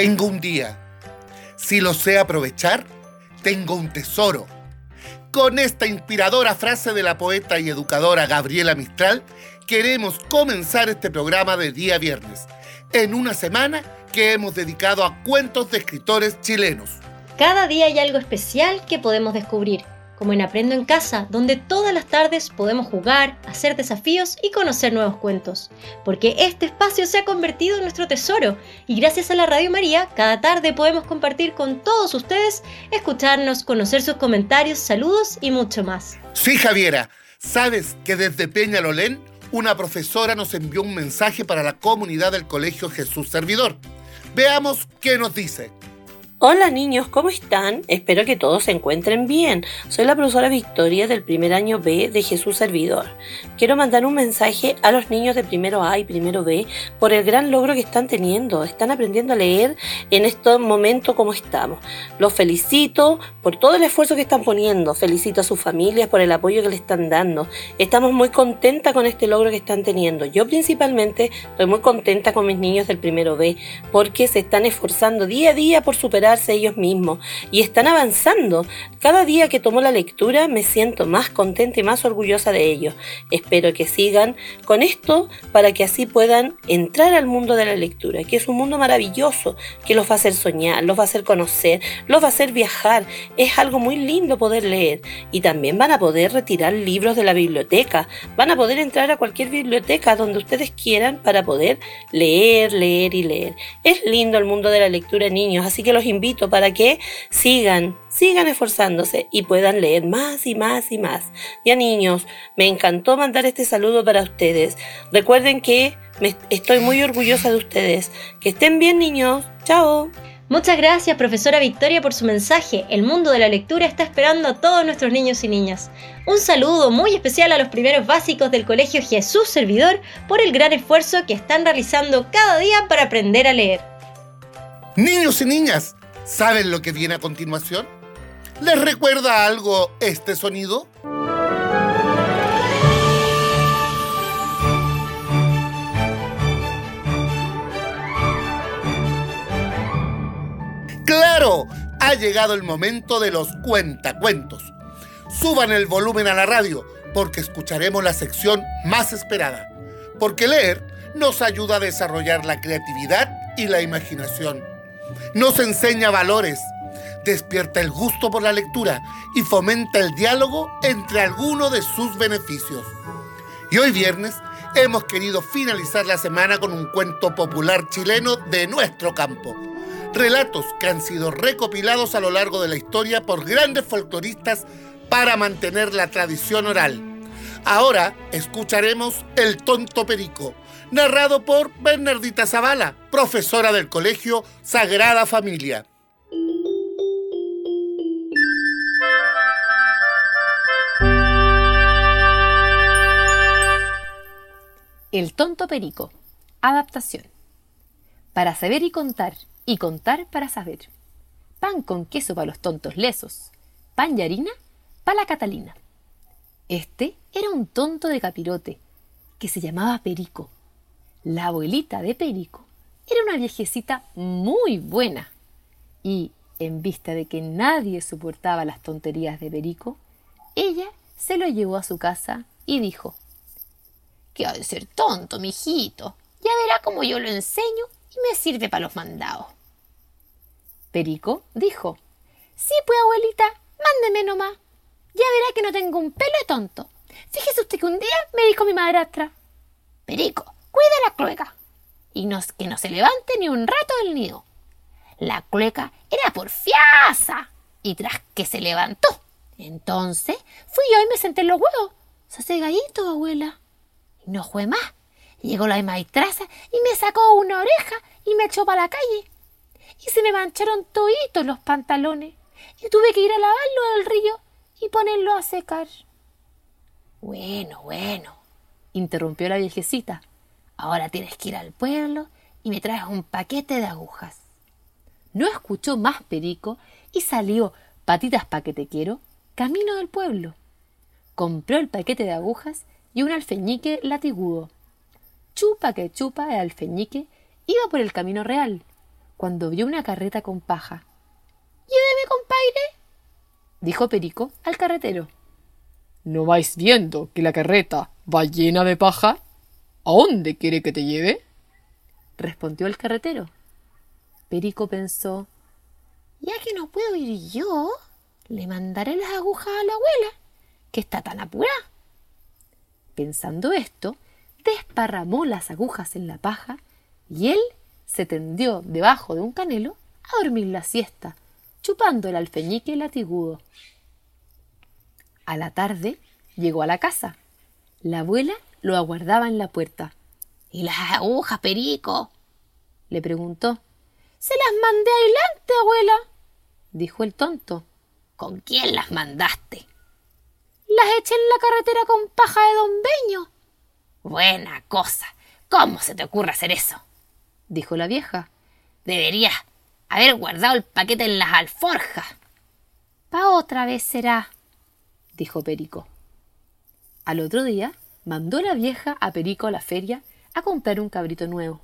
Tengo un día. Si lo sé aprovechar, tengo un tesoro. Con esta inspiradora frase de la poeta y educadora Gabriela Mistral, queremos comenzar este programa de día viernes, en una semana que hemos dedicado a cuentos de escritores chilenos. Cada día hay algo especial que podemos descubrir como en Aprendo en Casa, donde todas las tardes podemos jugar, hacer desafíos y conocer nuevos cuentos. Porque este espacio se ha convertido en nuestro tesoro y gracias a la Radio María, cada tarde podemos compartir con todos ustedes, escucharnos, conocer sus comentarios, saludos y mucho más. Sí, Javiera, ¿sabes que desde Peñalolén una profesora nos envió un mensaje para la comunidad del Colegio Jesús Servidor? Veamos qué nos dice. Hola niños, ¿cómo están? Espero que todos se encuentren bien. Soy la profesora Victoria del primer año B de Jesús Servidor. Quiero mandar un mensaje a los niños de primero A y primero B por el gran logro que están teniendo. Están aprendiendo a leer en estos momentos como estamos. Los felicito por todo el esfuerzo que están poniendo. Felicito a sus familias por el apoyo que le están dando. Estamos muy contentas con este logro que están teniendo. Yo principalmente estoy muy contenta con mis niños del primero B porque se están esforzando día a día por superar ellos mismos y están avanzando. Cada día que tomo la lectura me siento más contenta y más orgullosa de ellos. Espero que sigan con esto para que así puedan entrar al mundo de la lectura, que es un mundo maravilloso, que los va a hacer soñar, los va a hacer conocer, los va a hacer viajar. Es algo muy lindo poder leer y también van a poder retirar libros de la biblioteca, van a poder entrar a cualquier biblioteca donde ustedes quieran para poder leer, leer y leer. Es lindo el mundo de la lectura, niños, así que los invito invito para que sigan, sigan esforzándose y puedan leer más y más y más. Ya niños, me encantó mandar este saludo para ustedes. Recuerden que me, estoy muy orgullosa de ustedes. Que estén bien niños. Chao. Muchas gracias, profesora Victoria, por su mensaje. El mundo de la lectura está esperando a todos nuestros niños y niñas. Un saludo muy especial a los primeros básicos del Colegio Jesús Servidor por el gran esfuerzo que están realizando cada día para aprender a leer. Niños y niñas, ¿Saben lo que viene a continuación? ¿Les recuerda algo este sonido? ¡Claro! Ha llegado el momento de los cuentacuentos. Suban el volumen a la radio porque escucharemos la sección más esperada. Porque leer nos ayuda a desarrollar la creatividad y la imaginación nos enseña valores, despierta el gusto por la lectura y fomenta el diálogo entre algunos de sus beneficios. Y hoy viernes hemos querido finalizar la semana con un cuento popular chileno de nuestro campo. Relatos que han sido recopilados a lo largo de la historia por grandes folcloristas para mantener la tradición oral. Ahora escucharemos El tonto perico, narrado por Bernardita Zavala, profesora del colegio Sagrada Familia. El tonto perico. Adaptación. Para saber y contar, y contar para saber. Pan con queso para los tontos lesos. Pan y harina para la Catalina. Este era un tonto de capirote que se llamaba Perico la abuelita de Perico era una viejecita muy buena y, en vista de que nadie soportaba las tonterías de Perico, ella se lo llevó a su casa y dijo ¿Qué ha de ser tonto, mijito? Ya verá cómo yo lo enseño y me sirve para los mandados. Perico dijo Sí, pues abuelita, mándeme nomás. Ya verá que no tengo un pelo de tonto. Fíjese usted que un día me dijo mi madrastra Perico, cuida la clueca y que no se levante ni un rato del nido. La clueca era porfiasa y tras que se levantó, entonces fui yo y me senté en los huevos. Se hace gallito, abuela. Y no fue más. Llegó la maestraza y me sacó una oreja y me echó para la calle. Y se me mancharon toditos los pantalones. Y tuve que ir a lavarlo del río y ponerlo a secar. Bueno, bueno, interrumpió la viejecita. Ahora tienes que ir al pueblo y me traes un paquete de agujas. No escuchó más Perico y salió, patitas pa' que te quiero, camino del pueblo. Compró el paquete de agujas y un alfeñique latigudo. Chupa que chupa el alfeñique iba por el camino real, cuando vio una carreta con paja. Lléveme, compadre, dijo Perico al carretero. ¿No vais viendo que la carreta va llena de paja? ¿A dónde quiere que te lleve? respondió el carretero. Perico pensó, ya que no puedo ir yo, le mandaré las agujas a la abuela, que está tan apurada. Pensando esto, desparramó las agujas en la paja y él se tendió debajo de un canelo a dormir la siesta, chupando el alfeñique latigudo. A la tarde llegó a la casa. La abuela lo aguardaba en la puerta. ¿Y las agujas, Perico? le preguntó. Se las mandé adelante, abuela, dijo el tonto. ¿Con quién las mandaste? Las eché en la carretera con paja de don Beño. Buena cosa. ¿Cómo se te ocurre hacer eso? dijo la vieja. Deberías haber guardado el paquete en las alforjas. Pa otra vez será, dijo Perico. Al otro día mandó la vieja a Perico a la feria a comprar un cabrito nuevo.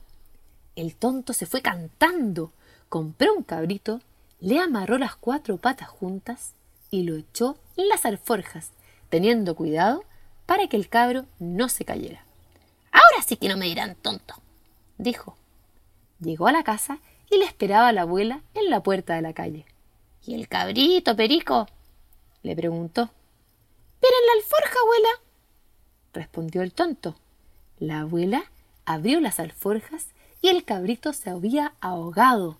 El tonto se fue cantando, compró un cabrito, le amarró las cuatro patas juntas y lo echó en las alforjas, teniendo cuidado para que el cabro no se cayera. Ahora sí que no me dirán tonto, dijo. Llegó a la casa y le esperaba a la abuela en la puerta de la calle. ¿Y el cabrito, Perico? le preguntó. Pero en la alforja, abuela, respondió el tonto. La abuela abrió las alforjas y el cabrito se había ahogado.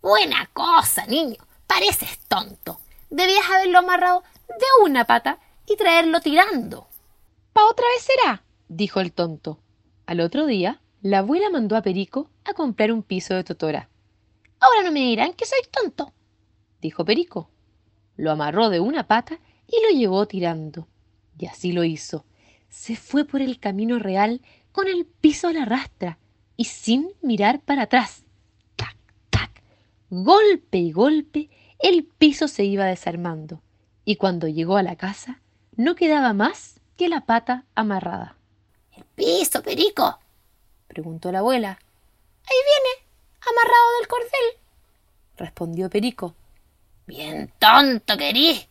Buena cosa, niño. Pareces tonto. Debías haberlo amarrado de una pata y traerlo tirando. Pa otra vez será, dijo el tonto. Al otro día, la abuela mandó a Perico a comprar un piso de totora. Ahora no me dirán que soy tonto, dijo Perico. Lo amarró de una pata y lo llevó tirando. Y así lo hizo. Se fue por el camino real con el piso a la rastra y sin mirar para atrás. Tac, tac. Golpe y golpe, el piso se iba desarmando. Y cuando llegó a la casa, no quedaba más que la pata amarrada. ¿El piso, Perico? preguntó la abuela. Ahí viene, amarrado del cordel, respondió Perico. Bien tonto querís,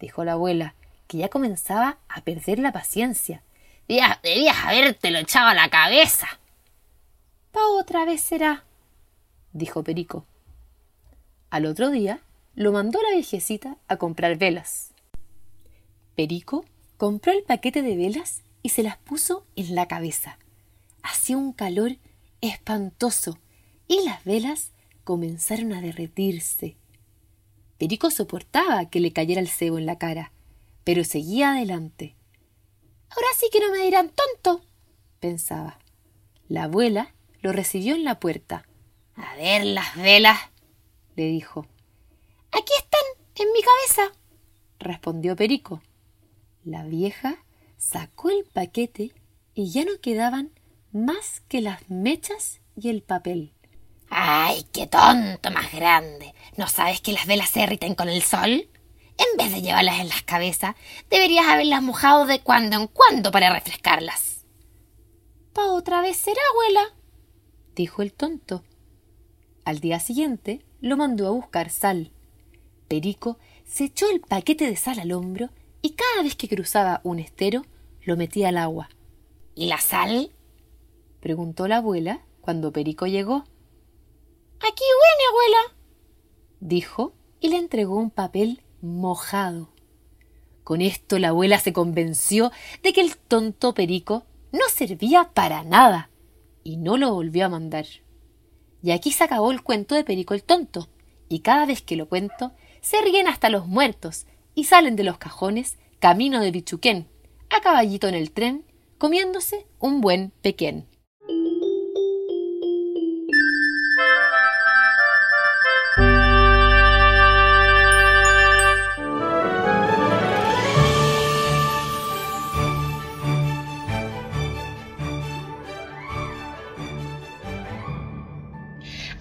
dijo la abuela, que ya comenzaba a perder la paciencia. Debías, debías habértelo echado a la cabeza. Pa otra vez será, dijo Perico. Al otro día lo mandó la viejecita a comprar velas. Perico compró el paquete de velas y se las puso en la cabeza. Hacía un calor espantoso y las velas comenzaron a derretirse. Perico soportaba que le cayera el cebo en la cara, pero seguía adelante. Ahora sí que no me dirán tonto, pensaba. La abuela lo recibió en la puerta. A ver las velas, le dijo. Aquí están, en mi cabeza, respondió Perico. La vieja sacó el paquete y ya no quedaban más que las mechas y el papel. ¡Ay, qué tonto más grande! ¿No sabes que las velas se derriten con el sol? En vez de llevarlas en las cabezas, deberías haberlas mojado de cuando en cuando para refrescarlas. Pa otra vez será, abuela, dijo el tonto. Al día siguiente lo mandó a buscar sal. Perico se echó el paquete de sal al hombro y cada vez que cruzaba un estero lo metía al agua. ¿Y la sal? preguntó la abuela cuando Perico llegó. Aquí viene, abuela, dijo y le entregó un papel mojado. Con esto la abuela se convenció de que el tonto Perico no servía para nada y no lo volvió a mandar. Y aquí se acabó el cuento de Perico el tonto, y cada vez que lo cuento se ríen hasta los muertos y salen de los cajones camino de Bichuquén, a caballito en el tren, comiéndose un buen pequén.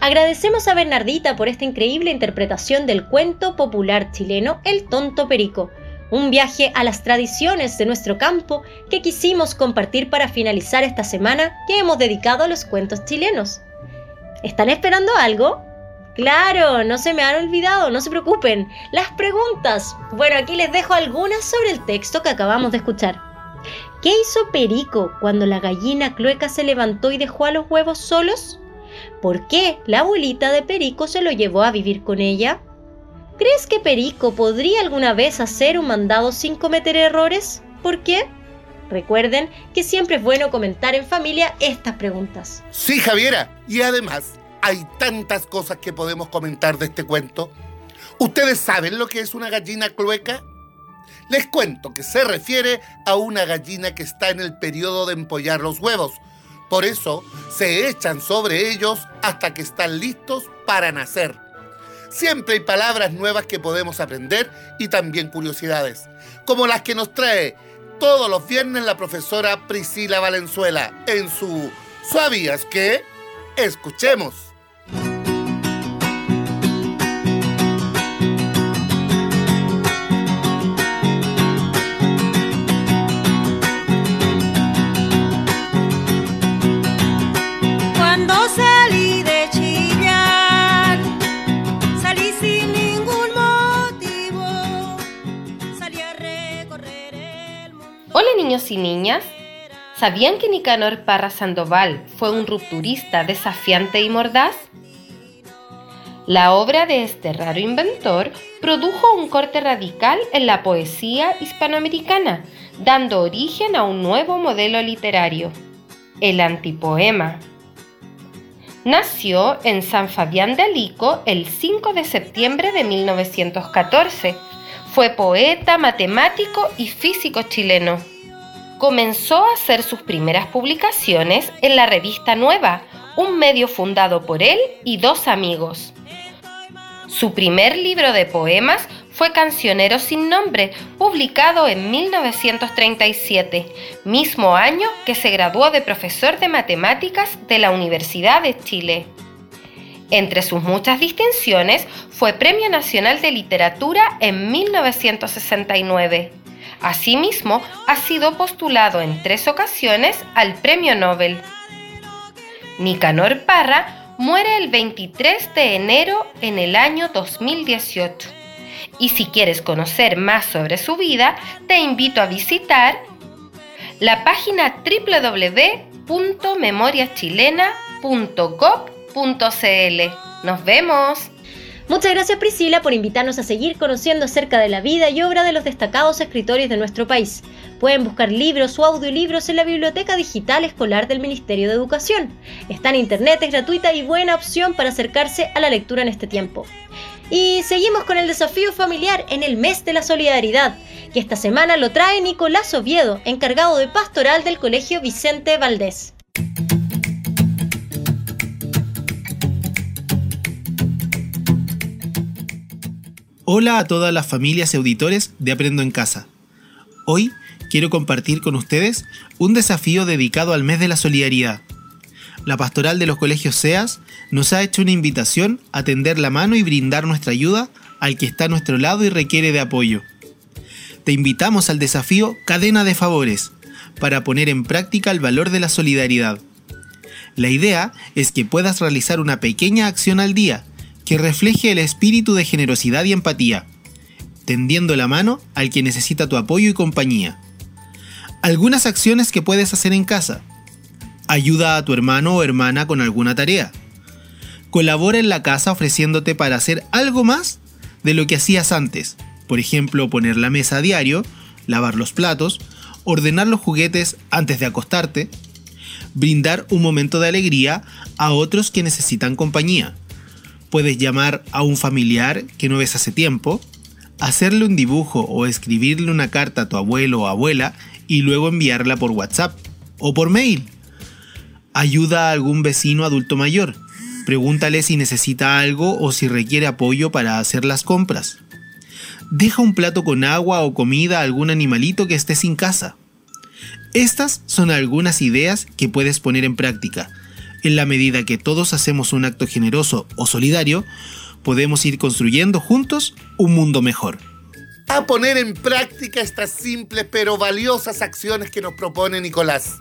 Agradecemos a Bernardita por esta increíble interpretación del cuento popular chileno El tonto perico, un viaje a las tradiciones de nuestro campo que quisimos compartir para finalizar esta semana que hemos dedicado a los cuentos chilenos. ¿Están esperando algo? Claro, no se me han olvidado, no se preocupen. Las preguntas. Bueno, aquí les dejo algunas sobre el texto que acabamos de escuchar. ¿Qué hizo Perico cuando la gallina clueca se levantó y dejó a los huevos solos? ¿Por qué la abuelita de Perico se lo llevó a vivir con ella? ¿Crees que Perico podría alguna vez hacer un mandado sin cometer errores? ¿Por qué? Recuerden que siempre es bueno comentar en familia estas preguntas. Sí, Javiera. Y además, hay tantas cosas que podemos comentar de este cuento. ¿Ustedes saben lo que es una gallina clueca? Les cuento que se refiere a una gallina que está en el periodo de empollar los huevos. Por eso se echan sobre ellos hasta que están listos para nacer. Siempre hay palabras nuevas que podemos aprender y también curiosidades, como las que nos trae todos los viernes la profesora Priscila Valenzuela en su ¿Sabías qué? Escuchemos. Y niñas. ¿Sabían que Nicanor Parra Sandoval fue un rupturista desafiante y mordaz? La obra de este raro inventor produjo un corte radical en la poesía hispanoamericana, dando origen a un nuevo modelo literario, el antipoema. Nació en San Fabián de Alico el 5 de septiembre de 1914 fue poeta, matemático y físico chileno. Comenzó a hacer sus primeras publicaciones en la revista Nueva, un medio fundado por él y dos amigos. Su primer libro de poemas fue Cancionero sin nombre, publicado en 1937, mismo año que se graduó de profesor de matemáticas de la Universidad de Chile. Entre sus muchas distinciones fue Premio Nacional de Literatura en 1969. Asimismo, ha sido postulado en tres ocasiones al Premio Nobel. Nicanor Parra muere el 23 de enero en el año 2018. Y si quieres conocer más sobre su vida, te invito a visitar la página www.memoriachilena.gov nos vemos. Muchas gracias Priscila por invitarnos a seguir conociendo acerca de la vida y obra de los destacados escritores de nuestro país. Pueden buscar libros o audiolibros en la Biblioteca Digital Escolar del Ministerio de Educación. Está en internet, es gratuita y buena opción para acercarse a la lectura en este tiempo. Y seguimos con el desafío familiar en el mes de la solidaridad, que esta semana lo trae Nicolás Oviedo, encargado de pastoral del Colegio Vicente Valdés. Hola a todas las familias y auditores de Aprendo en Casa. Hoy quiero compartir con ustedes un desafío dedicado al mes de la solidaridad. La pastoral de los colegios SEAS nos ha hecho una invitación a tender la mano y brindar nuestra ayuda al que está a nuestro lado y requiere de apoyo. Te invitamos al desafío Cadena de Favores para poner en práctica el valor de la solidaridad. La idea es que puedas realizar una pequeña acción al día que refleje el espíritu de generosidad y empatía, tendiendo la mano al que necesita tu apoyo y compañía. Algunas acciones que puedes hacer en casa. Ayuda a tu hermano o hermana con alguna tarea. Colabora en la casa ofreciéndote para hacer algo más de lo que hacías antes. Por ejemplo, poner la mesa a diario, lavar los platos, ordenar los juguetes antes de acostarte, brindar un momento de alegría a otros que necesitan compañía Puedes llamar a un familiar que no ves hace tiempo, hacerle un dibujo o escribirle una carta a tu abuelo o abuela y luego enviarla por WhatsApp o por mail. Ayuda a algún vecino adulto mayor. Pregúntale si necesita algo o si requiere apoyo para hacer las compras. Deja un plato con agua o comida a algún animalito que esté sin casa. Estas son algunas ideas que puedes poner en práctica en la medida que todos hacemos un acto generoso o solidario, podemos ir construyendo juntos un mundo mejor. A poner en práctica estas simples pero valiosas acciones que nos propone Nicolás.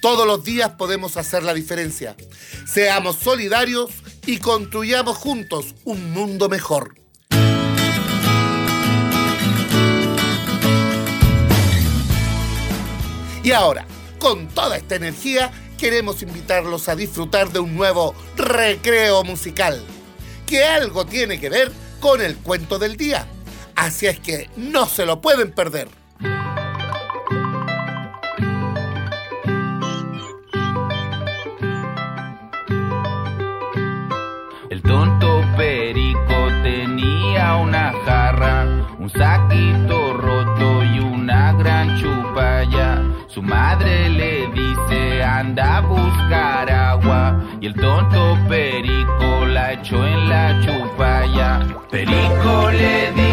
Todos los días podemos hacer la diferencia. Seamos solidarios y construyamos juntos un mundo mejor. Y ahora, con toda esta energía, queremos invitarlos a disfrutar de un nuevo recreo musical, que algo tiene que ver con el cuento del día. Así es que no se lo pueden perder. El tonto perico tenía una jarra, un saquito roto y una gran chupalla. Su madre anda a buscar agua y el tonto perico la echó en la chupalla. Perico le dice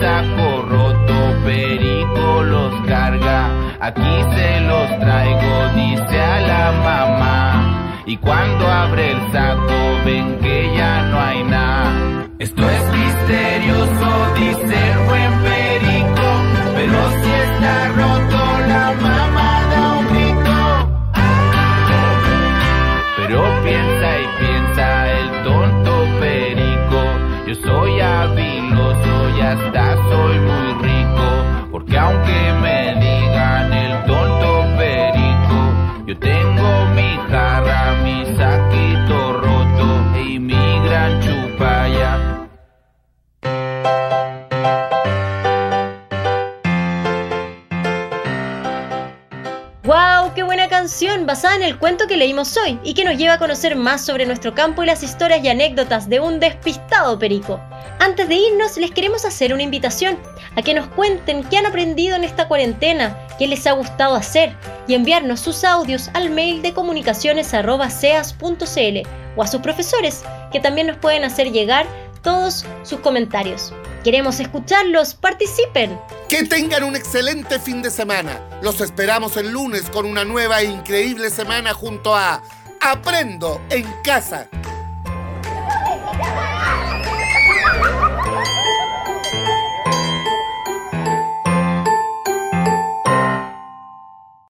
saco roto perico los carga. Aquí se los traigo, dice a la mamá. Y cuando abre el saco ven que ya no hay nada. Esto es misterioso, dice el buen perico. Pero si está roto, la mamá da un grito. Pero piensa y piensa el tonto perico. Yo soy habiloso y hasta soy muy rico. Porque aunque Basada en el cuento que leímos hoy y que nos lleva a conocer más sobre nuestro campo y las historias y anécdotas de un despistado perico. Antes de irnos, les queremos hacer una invitación a que nos cuenten qué han aprendido en esta cuarentena, qué les ha gustado hacer y enviarnos sus audios al mail de comunicaciones.seas.cl o a sus profesores, que también nos pueden hacer llegar todos sus comentarios. Queremos escucharlos, participen. Que tengan un excelente fin de semana. Los esperamos el lunes con una nueva e increíble semana junto a Aprendo en casa.